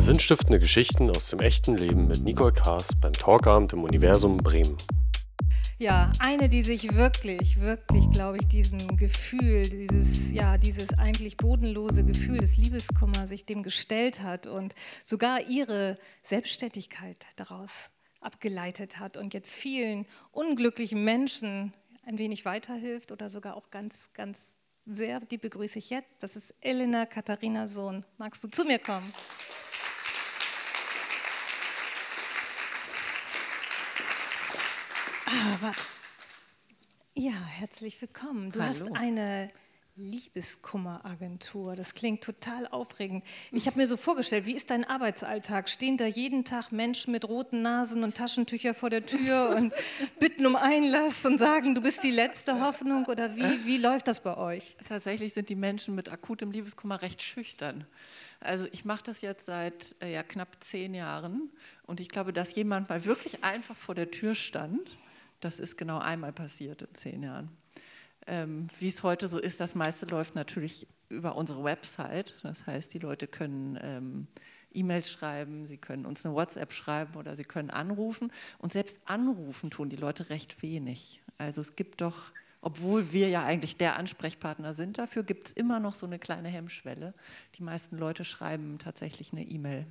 Sinnstiftende Geschichten aus dem echten Leben mit Nicole Kaas beim Talkabend im Universum Bremen. Ja, eine, die sich wirklich, wirklich, glaube ich, diesem Gefühl, dieses, ja, dieses eigentlich bodenlose Gefühl des Liebeskummer sich dem gestellt hat und sogar ihre Selbstständigkeit daraus abgeleitet hat und jetzt vielen unglücklichen Menschen ein wenig weiterhilft oder sogar auch ganz, ganz sehr, die begrüße ich jetzt. Das ist Elena Katharina Sohn. Magst du zu mir kommen? Ah, warte. Ja, herzlich willkommen. Du Hallo. hast eine Liebeskummeragentur. Das klingt total aufregend. Ich habe mir so vorgestellt, wie ist dein Arbeitsalltag? Stehen da jeden Tag Menschen mit roten Nasen und Taschentücher vor der Tür und bitten um Einlass und sagen, du bist die letzte Hoffnung? Oder wie, wie läuft das bei euch? Tatsächlich sind die Menschen mit akutem Liebeskummer recht schüchtern. Also ich mache das jetzt seit äh, ja, knapp zehn Jahren und ich glaube, dass jemand mal wirklich einfach vor der Tür stand, das ist genau einmal passiert in zehn Jahren ähm, wie es heute so ist, das meiste läuft natürlich über unsere Website. Das heißt, die Leute können ähm, E-Mails schreiben, sie können uns eine WhatsApp schreiben oder sie können anrufen. Und selbst anrufen tun die Leute recht wenig. Also es gibt doch, obwohl wir ja eigentlich der Ansprechpartner sind dafür, gibt es immer noch so eine kleine Hemmschwelle. Die meisten Leute schreiben tatsächlich eine E-Mail.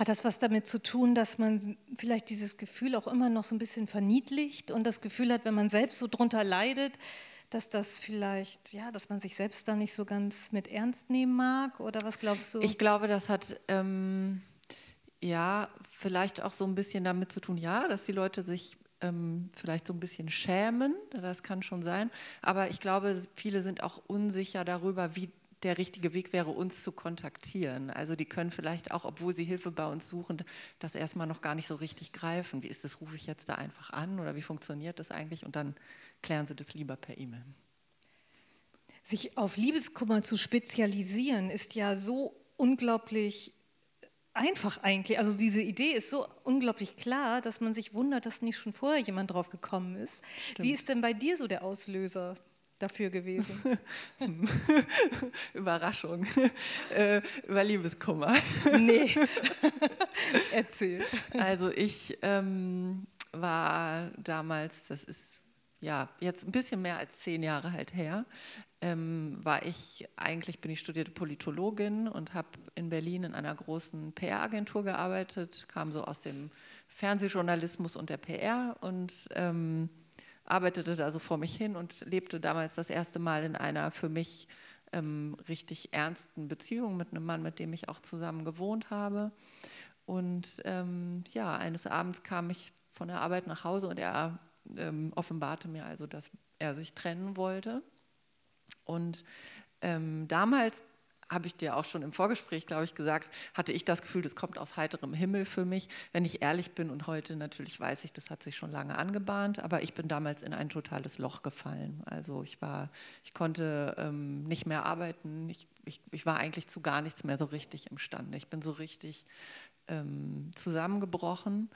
Hat das was damit zu tun, dass man vielleicht dieses Gefühl auch immer noch so ein bisschen verniedlicht und das Gefühl hat, wenn man selbst so drunter leidet, dass das vielleicht, ja, dass man sich selbst da nicht so ganz mit ernst nehmen mag? Oder was glaubst du? Ich glaube, das hat ähm, ja vielleicht auch so ein bisschen damit zu tun, ja, dass die Leute sich ähm, vielleicht so ein bisschen schämen, das kann schon sein. Aber ich glaube, viele sind auch unsicher darüber, wie der richtige Weg wäre, uns zu kontaktieren. Also die können vielleicht auch, obwohl sie Hilfe bei uns suchen, das erstmal noch gar nicht so richtig greifen. Wie ist das, rufe ich jetzt da einfach an oder wie funktioniert das eigentlich? Und dann klären Sie das lieber per E-Mail. Sich auf Liebeskummer zu spezialisieren, ist ja so unglaublich einfach eigentlich. Also diese Idee ist so unglaublich klar, dass man sich wundert, dass nicht schon vorher jemand drauf gekommen ist. Stimmt. Wie ist denn bei dir so der Auslöser dafür gewesen? Überraschung. Äh, über Liebeskummer. nee. Erzähl. Also ich ähm, war damals, das ist ja, jetzt ein bisschen mehr als zehn Jahre halt her, ähm, war ich, eigentlich bin ich studierte Politologin und habe in Berlin in einer großen PR-Agentur gearbeitet, kam so aus dem Fernsehjournalismus und der PR und ähm, arbeitete da so vor mich hin und lebte damals das erste Mal in einer für mich ähm, richtig ernsten Beziehung mit einem Mann, mit dem ich auch zusammen gewohnt habe. Und ähm, ja, eines Abends kam ich von der Arbeit nach Hause und er ähm, offenbarte mir also, dass er sich trennen wollte. Und ähm, damals habe ich dir auch schon im Vorgespräch, glaube ich, gesagt, hatte ich das Gefühl, das kommt aus heiterem Himmel für mich, wenn ich ehrlich bin. Und heute natürlich weiß ich, das hat sich schon lange angebahnt, aber ich bin damals in ein totales Loch gefallen. Also ich war, ich konnte ähm, nicht mehr arbeiten, ich, ich, ich, war eigentlich zu gar nichts mehr so richtig imstande. Ich bin so richtig ähm, zusammengebrochen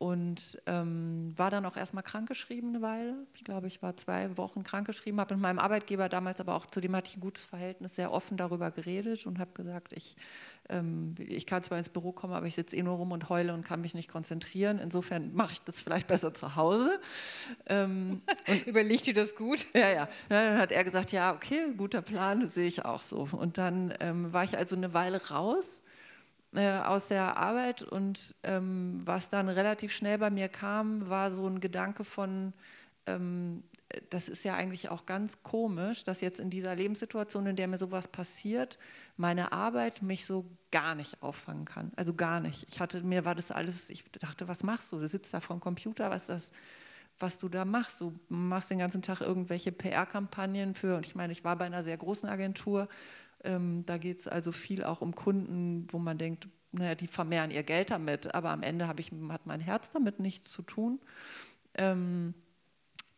und ähm, war dann auch erstmal krankgeschrieben eine Weile. Ich glaube, ich war zwei Wochen krankgeschrieben, habe mit meinem Arbeitgeber damals aber auch, zu dem hatte ich ein gutes Verhältnis, sehr offen darüber geredet und habe gesagt, ich, ähm, ich kann zwar ins Büro kommen, aber ich sitze eh nur rum und heule und kann mich nicht konzentrieren. Insofern mache ich das vielleicht besser zu Hause. Ähm, Überlegt dir das gut? Ja, ja. Dann hat er gesagt, ja, okay, guter Plan, sehe ich auch so. Und dann ähm, war ich also eine Weile raus äh, aus der Arbeit und ähm, was dann relativ schnell bei mir kam, war so ein Gedanke von, ähm, das ist ja eigentlich auch ganz komisch, dass jetzt in dieser Lebenssituation, in der mir sowas passiert, meine Arbeit mich so gar nicht auffangen kann. Also gar nicht. Ich hatte, mir war das alles, ich dachte, was machst du? Du sitzt da vor dem Computer, was das? was du da machst. Du machst den ganzen Tag irgendwelche PR-Kampagnen für, und ich meine, ich war bei einer sehr großen Agentur ähm, da geht es also viel auch um Kunden, wo man denkt, naja, die vermehren ihr Geld damit, aber am Ende ich, hat mein Herz damit nichts zu tun. Ähm,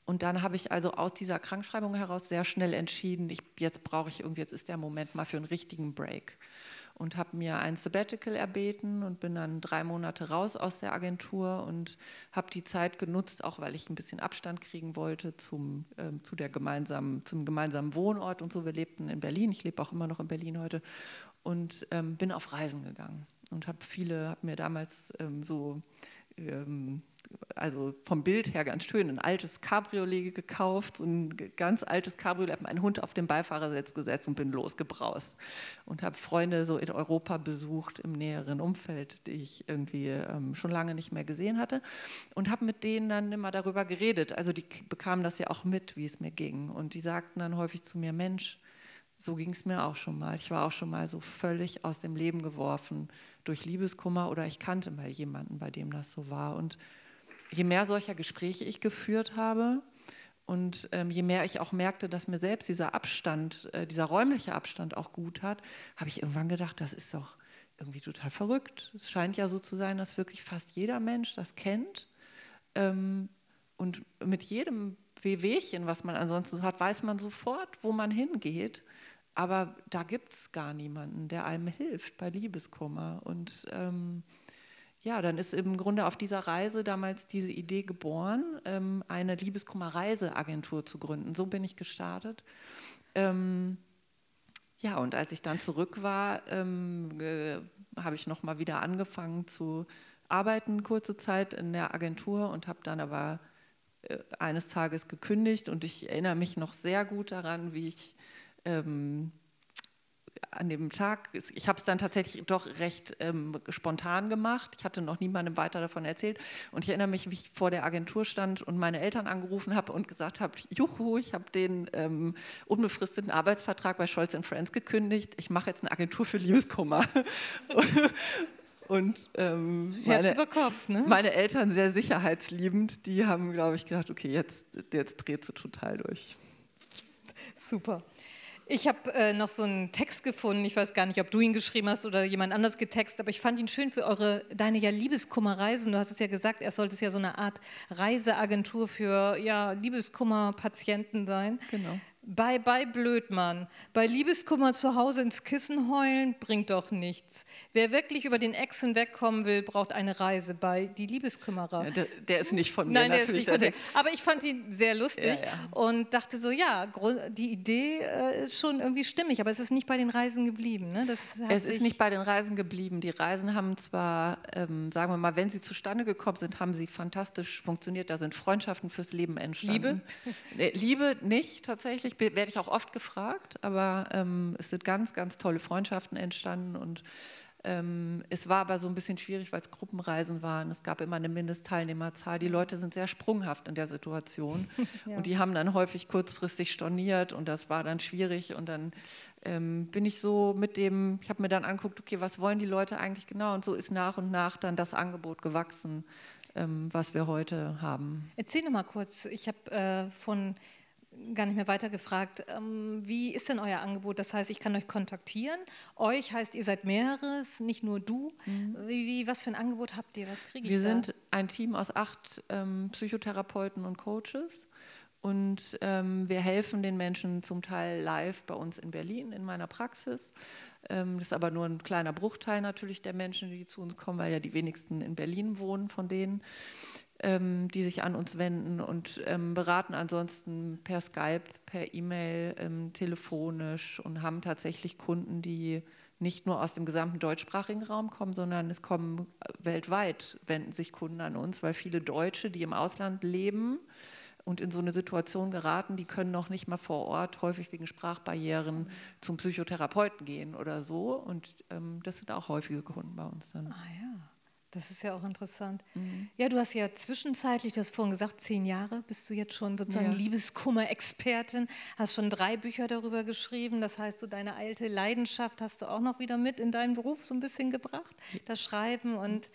und dann habe ich also aus dieser Krankschreibung heraus sehr schnell entschieden, ich, jetzt brauche ich irgendwie, jetzt ist der Moment mal für einen richtigen Break und habe mir ein Sabbatical erbeten und bin dann drei Monate raus aus der Agentur und habe die Zeit genutzt, auch weil ich ein bisschen Abstand kriegen wollte zum, äh, zu der gemeinsamen, zum gemeinsamen Wohnort und so. Wir lebten in Berlin, ich lebe auch immer noch in Berlin heute und ähm, bin auf Reisen gegangen und habe viele, habe mir damals ähm, so ähm, also vom Bild her ganz schön, ein altes Cabriolet gekauft, so ein ganz altes Cabriolet, habe meinen Hund auf den Beifahrersitz gesetzt und bin losgebraust. Und habe Freunde so in Europa besucht, im näheren Umfeld, die ich irgendwie ähm, schon lange nicht mehr gesehen hatte. Und habe mit denen dann immer darüber geredet. Also die bekamen das ja auch mit, wie es mir ging. Und die sagten dann häufig zu mir, Mensch, so ging es mir auch schon mal. Ich war auch schon mal so völlig aus dem Leben geworfen durch Liebeskummer oder ich kannte mal jemanden, bei dem das so war. Und je mehr solcher Gespräche ich geführt habe und ähm, je mehr ich auch merkte, dass mir selbst dieser Abstand, äh, dieser räumliche Abstand auch gut hat, habe ich irgendwann gedacht, das ist doch irgendwie total verrückt. Es scheint ja so zu sein, dass wirklich fast jeder Mensch das kennt. Ähm, und mit jedem Wehwehchen, was man ansonsten hat, weiß man sofort, wo man hingeht. Aber da gibt es gar niemanden, der einem hilft bei Liebeskummer. Und ähm, ja, dann ist im Grunde auf dieser Reise damals diese Idee geboren, ähm, eine Liebeskummer-Reiseagentur zu gründen. So bin ich gestartet. Ähm, ja, und als ich dann zurück war, ähm, äh, habe ich nochmal wieder angefangen zu arbeiten, kurze Zeit in der Agentur und habe dann aber äh, eines Tages gekündigt und ich erinnere mich noch sehr gut daran, wie ich ähm, an dem Tag, ich habe es dann tatsächlich doch recht ähm, spontan gemacht. Ich hatte noch niemandem weiter davon erzählt. Und ich erinnere mich, wie ich vor der Agentur stand und meine Eltern angerufen habe und gesagt habe, juhu, ich habe den ähm, unbefristeten Arbeitsvertrag bei Scholz Friends gekündigt. Ich mache jetzt eine Agentur für Liebeskummer. Und ähm, meine, Kopf, ne? meine, Eltern sehr sicherheitsliebend, die haben, glaube ich, gedacht, okay, jetzt, jetzt dreht sie total durch. Super. Ich habe äh, noch so einen Text gefunden. Ich weiß gar nicht, ob du ihn geschrieben hast oder jemand anders getextet, aber ich fand ihn schön für eure deine ja Liebeskummerreisen. Du hast es ja gesagt, er sollte es ja so eine Art Reiseagentur für ja Liebeskummerpatienten sein. Genau. Bye, bye, Blödmann. Bei Liebeskummer zu Hause ins Kissen heulen bringt doch nichts. Wer wirklich über den Ex hinwegkommen will, braucht eine Reise bei die Liebeskümmerer. Ja, der, der, ist nicht von mir Nein, der ist nicht von dir. Aber ich fand ihn sehr lustig ja, ja. und dachte so, ja, die Idee äh, ist schon irgendwie stimmig, aber es ist nicht bei den Reisen geblieben. Ne? es ist nicht bei den Reisen geblieben. Die Reisen haben zwar, ähm, sagen wir mal, wenn sie zustande gekommen sind, haben sie fantastisch funktioniert. Da sind Freundschaften fürs Leben entstanden. Liebe? Liebe nicht tatsächlich ich, werde ich auch oft gefragt, aber ähm, es sind ganz, ganz tolle Freundschaften entstanden und ähm, es war aber so ein bisschen schwierig, weil es Gruppenreisen waren. Es gab immer eine Mindestteilnehmerzahl. Die Leute sind sehr sprunghaft in der Situation ja. und die haben dann häufig kurzfristig storniert und das war dann schwierig und dann ähm, bin ich so mit dem, ich habe mir dann angeguckt, okay, was wollen die Leute eigentlich genau und so ist nach und nach dann das Angebot gewachsen, ähm, was wir heute haben. Erzähl noch mal kurz, ich habe äh, von gar nicht mehr weiter gefragt. Ähm, wie ist denn euer Angebot? Das heißt, ich kann euch kontaktieren. Euch heißt, ihr seid mehreres, nicht nur du. Mhm. Wie, wie, was für ein Angebot habt ihr? Was kriege ich Wir da? sind ein Team aus acht ähm, Psychotherapeuten und Coaches. Und ähm, wir helfen den Menschen zum Teil live bei uns in Berlin in meiner Praxis. Ähm, das ist aber nur ein kleiner Bruchteil natürlich der Menschen, die zu uns kommen, weil ja die wenigsten in Berlin wohnen von denen ähm, die sich an uns wenden und ähm, beraten ansonsten per Skype, per E-Mail, ähm, telefonisch und haben tatsächlich Kunden, die nicht nur aus dem gesamten deutschsprachigen Raum kommen, sondern es kommen äh, weltweit, wenden sich Kunden an uns, weil viele Deutsche, die im Ausland leben, und in so eine Situation geraten, die können noch nicht mal vor Ort, häufig wegen Sprachbarrieren, zum Psychotherapeuten gehen oder so. Und ähm, das sind auch häufige Kunden bei uns dann. Ah ja. Das ist ja auch interessant. Mhm. Ja, du hast ja zwischenzeitlich, du hast vorhin gesagt, zehn Jahre bist du jetzt schon sozusagen ja. Liebeskummer-Expertin, hast schon drei Bücher darüber geschrieben. Das heißt, so deine alte Leidenschaft hast du auch noch wieder mit in deinen Beruf so ein bisschen gebracht, das Schreiben. Und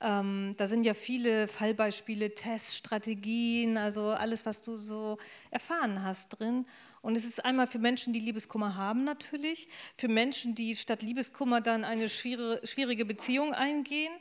ähm, da sind ja viele Fallbeispiele, Tests, Strategien, also alles, was du so erfahren hast drin. Und es ist einmal für Menschen, die Liebeskummer haben natürlich, für Menschen, die statt Liebeskummer dann eine schwierige Beziehung eingehen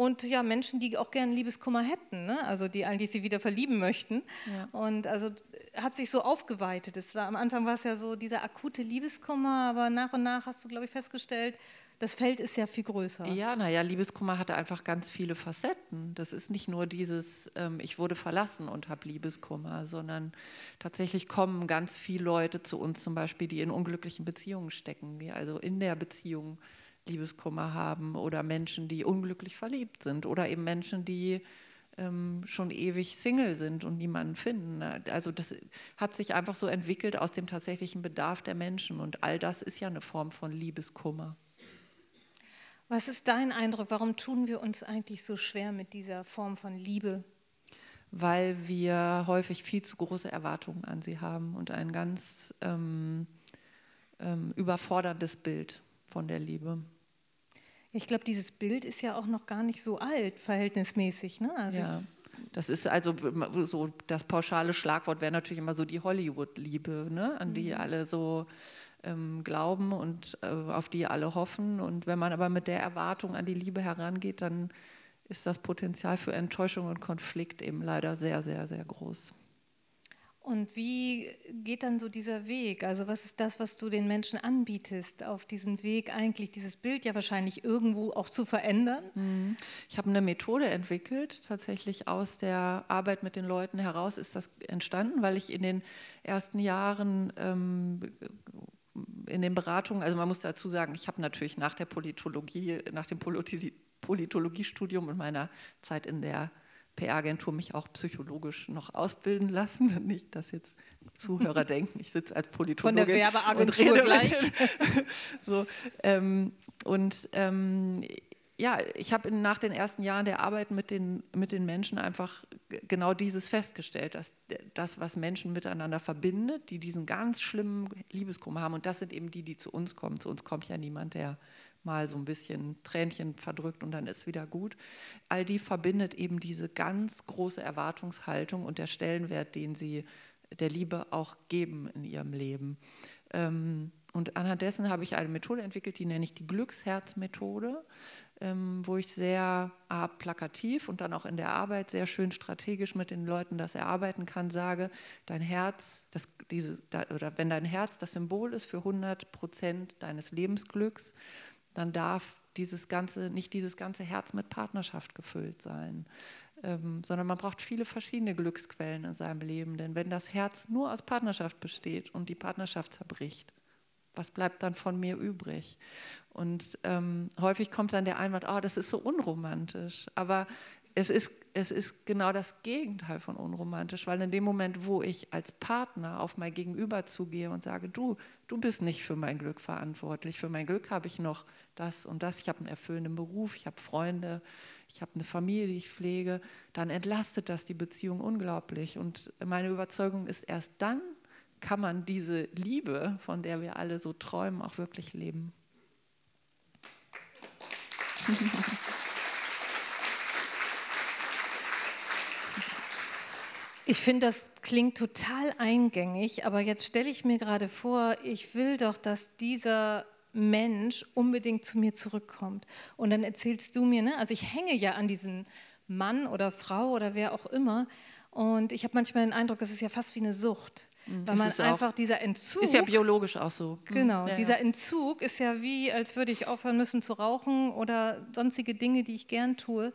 und ja, Menschen, die auch gerne Liebeskummer hätten, ne? also die eigentlich sie wieder verlieben möchten. Ja. Und also hat sich so aufgeweitet. Es war, am Anfang war es ja so dieser akute Liebeskummer, aber nach und nach hast du, glaube ich, festgestellt, das Feld ist ja viel größer. Ja, naja, Liebeskummer hatte einfach ganz viele Facetten. Das ist nicht nur dieses, ähm, ich wurde verlassen und habe Liebeskummer, sondern tatsächlich kommen ganz viele Leute zu uns zum Beispiel, die in unglücklichen Beziehungen stecken, die also in der Beziehung Liebeskummer haben oder Menschen, die unglücklich verliebt sind oder eben Menschen, die ähm, schon ewig Single sind und niemanden finden. Also das hat sich einfach so entwickelt aus dem tatsächlichen Bedarf der Menschen und all das ist ja eine Form von Liebeskummer. Was ist dein Eindruck? Warum tun wir uns eigentlich so schwer mit dieser Form von Liebe? Weil wir häufig viel zu große Erwartungen an sie haben und ein ganz ähm, ähm, überforderndes Bild von der Liebe. Ich glaube, dieses Bild ist ja auch noch gar nicht so alt, verhältnismäßig. Ne? Also ja. Das ist also so das pauschale Schlagwort wäre natürlich immer so die Hollywood-Liebe, ne? an die mhm. alle so ähm, glauben und äh, auf die alle hoffen. Und wenn man aber mit der Erwartung an die Liebe herangeht, dann ist das Potenzial für Enttäuschung und Konflikt eben leider sehr, sehr, sehr groß. Und wie geht dann so dieser Weg? Also was ist das, was du den Menschen anbietest, auf diesem Weg eigentlich dieses Bild ja wahrscheinlich irgendwo auch zu verändern? Mhm. Ich habe eine Methode entwickelt, tatsächlich aus der Arbeit mit den Leuten heraus ist das entstanden, weil ich in den ersten Jahren ähm, in den Beratungen, also man muss dazu sagen, ich habe natürlich nach der Politologie, nach dem Politologiestudium und meiner Zeit in der PR-Agentur mich auch psychologisch noch ausbilden lassen. Nicht, dass jetzt Zuhörer denken, ich sitze als Politologin. Von der Werbeagentur gleich. so, ähm, und ähm, ja, ich habe nach den ersten Jahren der Arbeit mit den, mit den Menschen einfach genau dieses festgestellt, dass das, was Menschen miteinander verbindet, die diesen ganz schlimmen Liebeskummer haben, und das sind eben die, die zu uns kommen. Zu uns kommt ja niemand, der mal so ein bisschen Tränchen verdrückt und dann ist wieder gut. All die verbindet eben diese ganz große Erwartungshaltung und der Stellenwert, den sie der Liebe auch geben in ihrem Leben. Ähm, und anhand dessen habe ich eine Methode entwickelt, die nenne ich die Glücksherzmethode, ähm, wo ich sehr plakativ und dann auch in der Arbeit sehr schön strategisch mit den Leuten das erarbeiten kann, sage, dein Herz, das, diese, oder wenn dein Herz das Symbol ist für 100 Prozent deines Lebensglücks, dann darf dieses ganze, nicht dieses ganze Herz mit Partnerschaft gefüllt sein, ähm, sondern man braucht viele verschiedene Glücksquellen in seinem Leben. Denn wenn das Herz nur aus Partnerschaft besteht und die Partnerschaft zerbricht, was bleibt dann von mir übrig? Und ähm, häufig kommt dann der Einwand, oh, das ist so unromantisch. Aber es ist, es ist genau das Gegenteil von unromantisch, weil in dem Moment, wo ich als Partner auf mein Gegenüber zugehe und sage, du, du bist nicht für mein Glück verantwortlich, für mein Glück habe ich noch das und das, ich habe einen erfüllenden Beruf, ich habe Freunde, ich habe eine Familie, die ich pflege, dann entlastet das die Beziehung unglaublich. Und meine Überzeugung ist, erst dann kann man diese Liebe, von der wir alle so träumen, auch wirklich leben. Ich finde, das klingt total eingängig, aber jetzt stelle ich mir gerade vor, ich will doch, dass dieser Mensch unbedingt zu mir zurückkommt. Und dann erzählst du mir, ne? also ich hänge ja an diesen Mann oder Frau oder wer auch immer. Und ich habe manchmal den Eindruck, das ist ja fast wie eine Sucht. Mhm. Weil man einfach dieser Entzug. Ist ja biologisch auch so. Mhm. Genau, ja, dieser ja. Entzug ist ja wie, als würde ich aufhören müssen zu rauchen oder sonstige Dinge, die ich gern tue.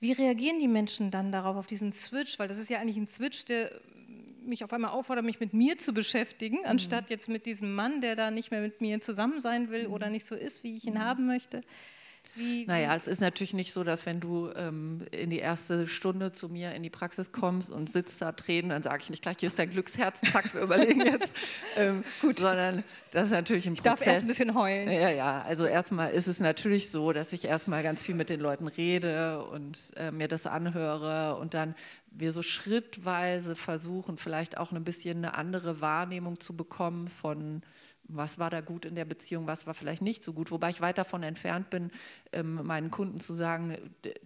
Wie reagieren die Menschen dann darauf, auf diesen Switch? Weil das ist ja eigentlich ein Switch, der mich auf einmal auffordert, mich mit mir zu beschäftigen, mhm. anstatt jetzt mit diesem Mann, der da nicht mehr mit mir zusammen sein will mhm. oder nicht so ist, wie ich ihn mhm. haben möchte. Wie, naja, es ist natürlich nicht so, dass wenn du ähm, in die erste Stunde zu mir in die Praxis kommst und sitzt da Tränen, dann sage ich nicht gleich, hier ist dein Glücksherz, zack, wir überlegen jetzt. ähm, Gut. Sondern das ist natürlich ein Prozess. Ich darf erst ein bisschen heulen. Ja, ja, also erstmal ist es natürlich so, dass ich erstmal ganz viel mit den Leuten rede und äh, mir das anhöre und dann wir so schrittweise versuchen, vielleicht auch ein bisschen eine andere Wahrnehmung zu bekommen von was war da gut in der Beziehung, was war vielleicht nicht so gut, wobei ich weit davon entfernt bin, ähm, meinen Kunden zu sagen,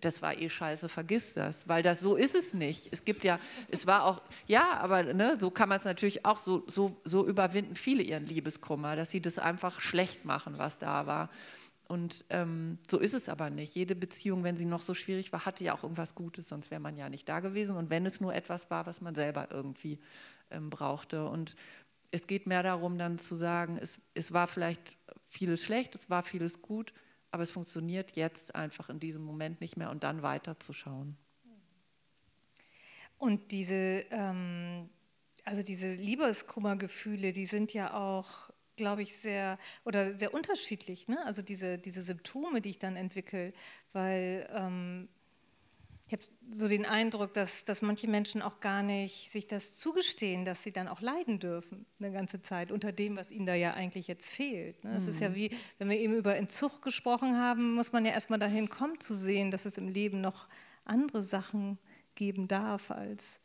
das war eh scheiße, vergiss das, weil das so ist es nicht. Es gibt ja, es war auch, ja, aber ne, so kann man es natürlich auch, so, so, so überwinden viele ihren Liebeskummer, dass sie das einfach schlecht machen, was da war. Und ähm, so ist es aber nicht. Jede Beziehung, wenn sie noch so schwierig war, hatte ja auch irgendwas Gutes, sonst wäre man ja nicht da gewesen. Und wenn es nur etwas war, was man selber irgendwie ähm, brauchte. Und es geht mehr darum, dann zu sagen, es, es war vielleicht vieles schlecht, es war vieles gut, aber es funktioniert jetzt einfach in diesem Moment nicht mehr und dann weiterzuschauen. Und diese, ähm, also diese Liebeskummergefühle, die sind ja auch glaube ich, sehr oder sehr unterschiedlich. Ne? Also diese, diese Symptome, die ich dann entwickle, weil ähm, ich habe so den Eindruck, dass, dass manche Menschen auch gar nicht sich das zugestehen, dass sie dann auch leiden dürfen eine ganze Zeit unter dem, was ihnen da ja eigentlich jetzt fehlt. Ne? Es mhm. ist ja mhm. wie, wenn wir eben über Entzug gesprochen haben, muss man ja erstmal dahin kommen zu sehen, dass es im Leben noch andere Sachen geben darf als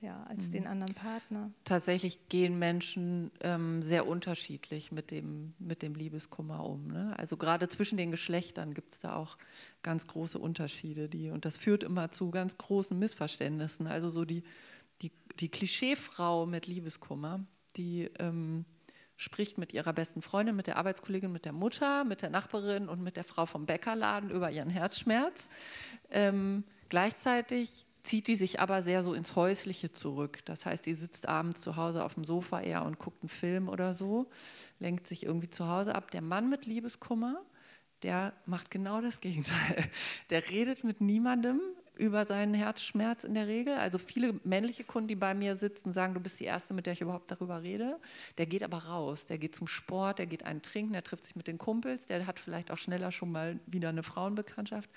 ja, als mhm. den anderen Partner. Tatsächlich gehen Menschen ähm, sehr unterschiedlich mit dem, mit dem Liebeskummer um. Ne? Also gerade zwischen den Geschlechtern gibt es da auch ganz große Unterschiede. Die, und das führt immer zu ganz großen Missverständnissen. Also so die, die, die Klischeefrau mit Liebeskummer, die ähm, spricht mit ihrer besten Freundin, mit der Arbeitskollegin, mit der Mutter, mit der Nachbarin und mit der Frau vom Bäckerladen über ihren Herzschmerz. Ähm, gleichzeitig zieht die sich aber sehr so ins Häusliche zurück. Das heißt, die sitzt abends zu Hause auf dem Sofa eher und guckt einen Film oder so, lenkt sich irgendwie zu Hause ab. Der Mann mit Liebeskummer, der macht genau das Gegenteil. Der redet mit niemandem über seinen Herzschmerz in der Regel. Also viele männliche Kunden, die bei mir sitzen, sagen, du bist die Erste, mit der ich überhaupt darüber rede. Der geht aber raus, der geht zum Sport, der geht einen trinken, der trifft sich mit den Kumpels, der hat vielleicht auch schneller schon mal wieder eine Frauenbekanntschaft.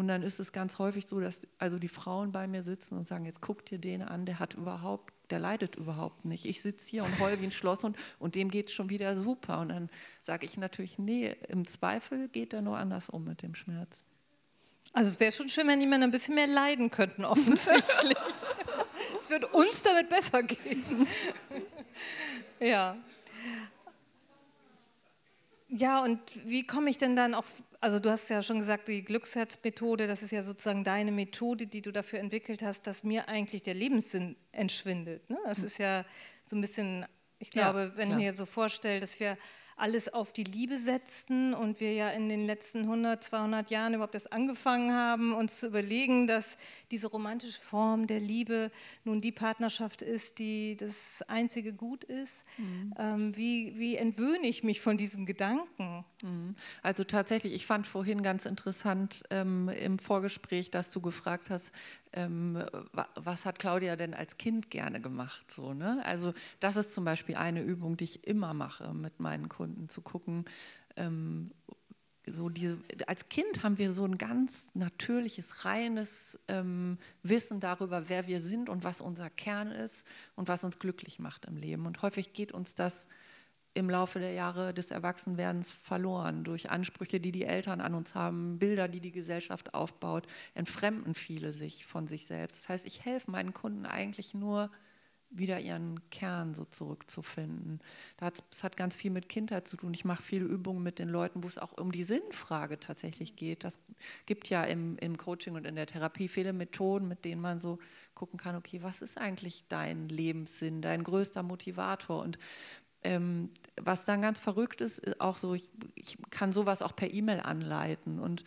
Und dann ist es ganz häufig so, dass also die Frauen bei mir sitzen und sagen, jetzt guck dir den an, der hat überhaupt, der leidet überhaupt nicht. Ich sitze hier und heul wie ein Schloss und, und dem geht es schon wieder super. Und dann sage ich natürlich, nee, im Zweifel geht er nur anders um mit dem Schmerz. Also es wäre schon schön, wenn die Männer ein bisschen mehr leiden könnten, offensichtlich. es würde uns damit besser gehen. ja. Ja, und wie komme ich denn dann auf, also du hast ja schon gesagt, die Glücksherzmethode, das ist ja sozusagen deine Methode, die du dafür entwickelt hast, dass mir eigentlich der Lebenssinn entschwindet. Ne? Das hm. ist ja so ein bisschen, ich glaube, ja, wenn ich mir so vorstelle, dass wir alles auf die Liebe setzten und wir ja in den letzten 100, 200 Jahren überhaupt erst angefangen haben, uns zu überlegen, dass diese romantische Form der Liebe nun die Partnerschaft ist, die das einzige Gut ist. Mhm. Ähm, wie, wie entwöhne ich mich von diesem Gedanken? Mhm. Also tatsächlich, ich fand vorhin ganz interessant ähm, im Vorgespräch, dass du gefragt hast, ähm, was hat Claudia denn als Kind gerne gemacht? So, ne? Also das ist zum Beispiel eine Übung, die ich immer mache mit meinen Kunden, zu gucken, ähm, so diese, als Kind haben wir so ein ganz natürliches, reines ähm, Wissen darüber, wer wir sind und was unser Kern ist und was uns glücklich macht im Leben. Und häufig geht uns das im Laufe der Jahre des Erwachsenwerdens verloren. Durch Ansprüche, die die Eltern an uns haben, Bilder, die die Gesellschaft aufbaut, entfremden viele sich von sich selbst. Das heißt, ich helfe meinen Kunden eigentlich nur, wieder ihren Kern so zurückzufinden. Das hat ganz viel mit Kindheit zu tun. Ich mache viele Übungen mit den Leuten, wo es auch um die Sinnfrage tatsächlich geht. Das gibt ja im, im Coaching und in der Therapie viele Methoden, mit denen man so gucken kann, okay, was ist eigentlich dein Lebenssinn, dein größter Motivator? Und ähm, was dann ganz verrückt ist, auch so, ich, ich kann sowas auch per E-Mail anleiten. Und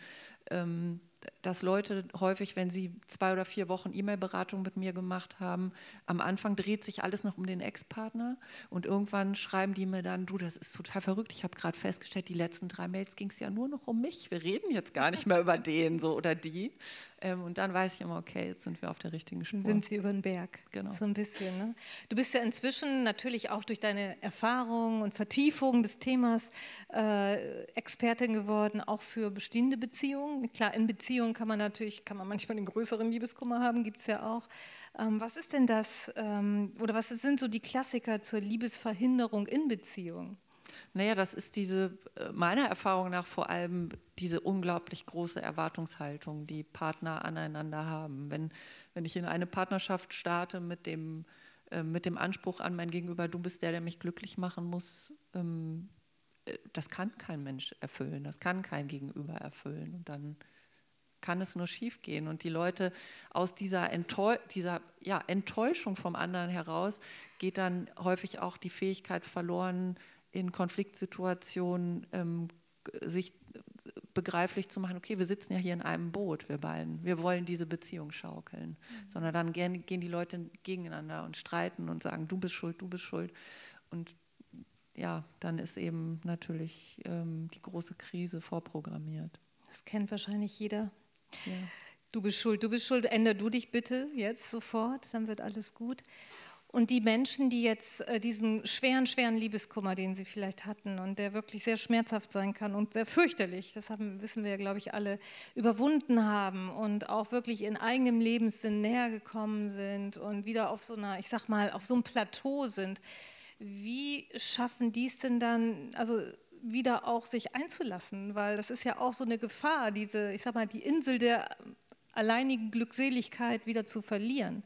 ähm, dass Leute häufig, wenn sie zwei oder vier Wochen E-Mail-Beratung mit mir gemacht haben, am Anfang dreht sich alles noch um den Ex-Partner und irgendwann schreiben die mir dann, du, das ist total verrückt, ich habe gerade festgestellt, die letzten drei Mails ging es ja nur noch um mich, wir reden jetzt gar nicht mehr über den so oder die. Ähm, und dann weiß ich immer, okay, jetzt sind wir auf der richtigen Spur. Sind sie über den Berg, genau. so ein bisschen. Ne? Du bist ja inzwischen natürlich auch durch deine Erfahrung und Vertiefung des Themas äh, Expertin geworden, auch für bestehende Beziehungen. Klar, in Beziehungen kann man natürlich, kann man manchmal den größeren Liebeskummer haben, gibt es ja auch. Ähm, was ist denn das, ähm, oder was sind so die Klassiker zur Liebesverhinderung in Beziehungen? Naja, das ist diese, äh, meiner Erfahrung nach vor allem diese unglaublich große Erwartungshaltung, die Partner aneinander haben. Wenn, wenn ich in eine Partnerschaft starte mit dem, äh, mit dem Anspruch an mein Gegenüber, du bist der, der mich glücklich machen muss, ähm, äh, das kann kein Mensch erfüllen, das kann kein Gegenüber erfüllen. Und dann kann es nur schiefgehen. Und die Leute aus dieser, Enttäu dieser ja, Enttäuschung vom anderen heraus geht dann häufig auch die Fähigkeit verloren, in Konfliktsituationen ähm, sich begreiflich zu machen, okay, wir sitzen ja hier in einem Boot, wir beiden, wir wollen diese Beziehung schaukeln, mhm. sondern dann gehen, gehen die Leute gegeneinander und streiten und sagen, du bist schuld, du bist schuld. Und ja, dann ist eben natürlich ähm, die große Krise vorprogrammiert. Das kennt wahrscheinlich jeder. Du bist schuld, du bist schuld, änder du dich bitte jetzt sofort, dann wird alles gut. Und die Menschen, die jetzt äh, diesen schweren, schweren Liebeskummer, den sie vielleicht hatten und der wirklich sehr schmerzhaft sein kann und sehr fürchterlich, das haben, wissen wir ja, glaube ich, alle, überwunden haben und auch wirklich in eigenem Lebenssinn näher gekommen sind und wieder auf so einer, ich sag mal, auf so einem Plateau sind. Wie schaffen die es denn dann, also wieder auch sich einzulassen, weil das ist ja auch so eine Gefahr, diese, ich sag mal, die Insel der alleinigen Glückseligkeit wieder zu verlieren.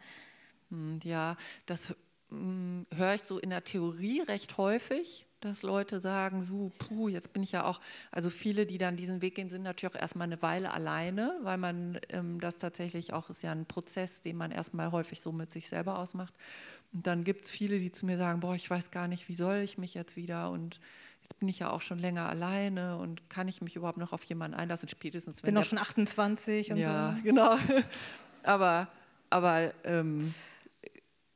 Hm, ja, das hm, höre ich so in der Theorie recht häufig, dass Leute sagen, so, puh, jetzt bin ich ja auch, also viele, die dann diesen Weg gehen, sind natürlich auch erstmal eine Weile alleine, weil man ähm, das tatsächlich auch ist ja ein Prozess, den man erstmal häufig so mit sich selber ausmacht. Und dann gibt es viele, die zu mir sagen, boah, ich weiß gar nicht, wie soll ich mich jetzt wieder und jetzt bin ich ja auch schon länger alleine und kann ich mich überhaupt noch auf jemanden einlassen, spätestens wenn. Ich bin doch schon 28 und ja, so. genau. aber aber ähm,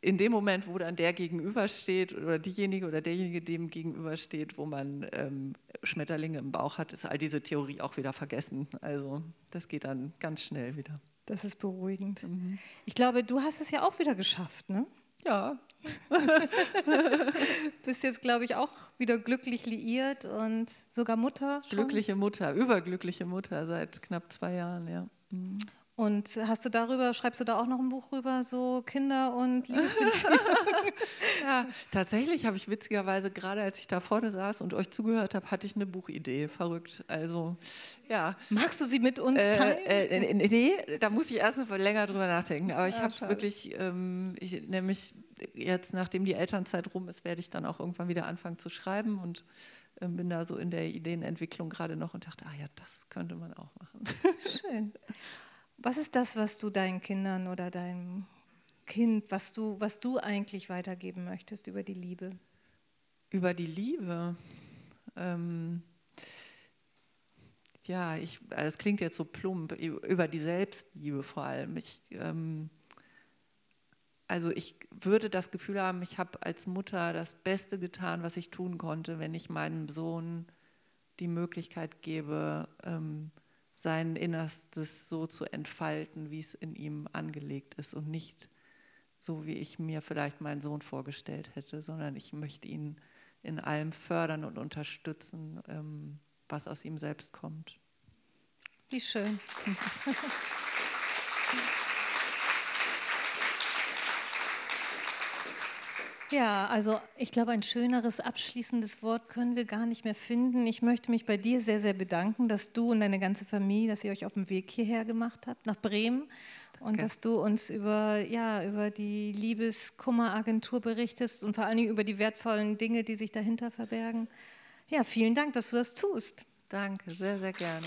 in dem Moment, wo dann der gegenübersteht oder diejenige oder derjenige dem gegenübersteht, wo man ähm, Schmetterlinge im Bauch hat, ist all diese Theorie auch wieder vergessen. Also das geht dann ganz schnell wieder. Das ist beruhigend. Mhm. Ich glaube, du hast es ja auch wieder geschafft, ne? Ja. Bist jetzt, glaube ich, auch wieder glücklich liiert und sogar Mutter. Schon? Glückliche Mutter, überglückliche Mutter seit knapp zwei Jahren, ja. Mhm. Und hast du darüber, schreibst du da auch noch ein Buch rüber, so Kinder und Liebesbeziehungen? ja, tatsächlich habe ich witzigerweise, gerade als ich da vorne saß und euch zugehört habe, hatte ich eine Buchidee. Verrückt. Also, ja. Magst du sie mit uns äh, teilen? Äh, äh, nee, da muss ich erst noch länger drüber nachdenken. Aber ich ja, habe wirklich, ähm, ich, nämlich jetzt, nachdem die Elternzeit rum ist, werde ich dann auch irgendwann wieder anfangen zu schreiben und äh, bin da so in der Ideenentwicklung gerade noch und dachte, ah ja, das könnte man auch machen. Schön. Was ist das, was du deinen Kindern oder deinem Kind, was du, was du eigentlich weitergeben möchtest über die Liebe? Über die Liebe. Ähm, ja, ich, es klingt jetzt so plump, über die Selbstliebe vor allem. Ich, ähm, also ich würde das Gefühl haben, ich habe als Mutter das Beste getan, was ich tun konnte, wenn ich meinem Sohn die Möglichkeit gebe, ähm, sein Innerstes so zu entfalten, wie es in ihm angelegt ist und nicht so, wie ich mir vielleicht meinen Sohn vorgestellt hätte, sondern ich möchte ihn in allem fördern und unterstützen, ähm, was aus ihm selbst kommt. Wie schön. Ja, also ich glaube, ein schöneres abschließendes Wort können wir gar nicht mehr finden. Ich möchte mich bei dir sehr, sehr bedanken, dass du und deine ganze Familie, dass ihr euch auf den Weg hierher gemacht habt, nach Bremen. Danke. Und dass du uns über, ja, über die Liebeskummeragentur berichtest und vor allen Dingen über die wertvollen Dinge, die sich dahinter verbergen. Ja, vielen Dank, dass du das tust. Danke, sehr, sehr gerne.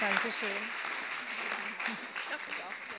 Dankeschön.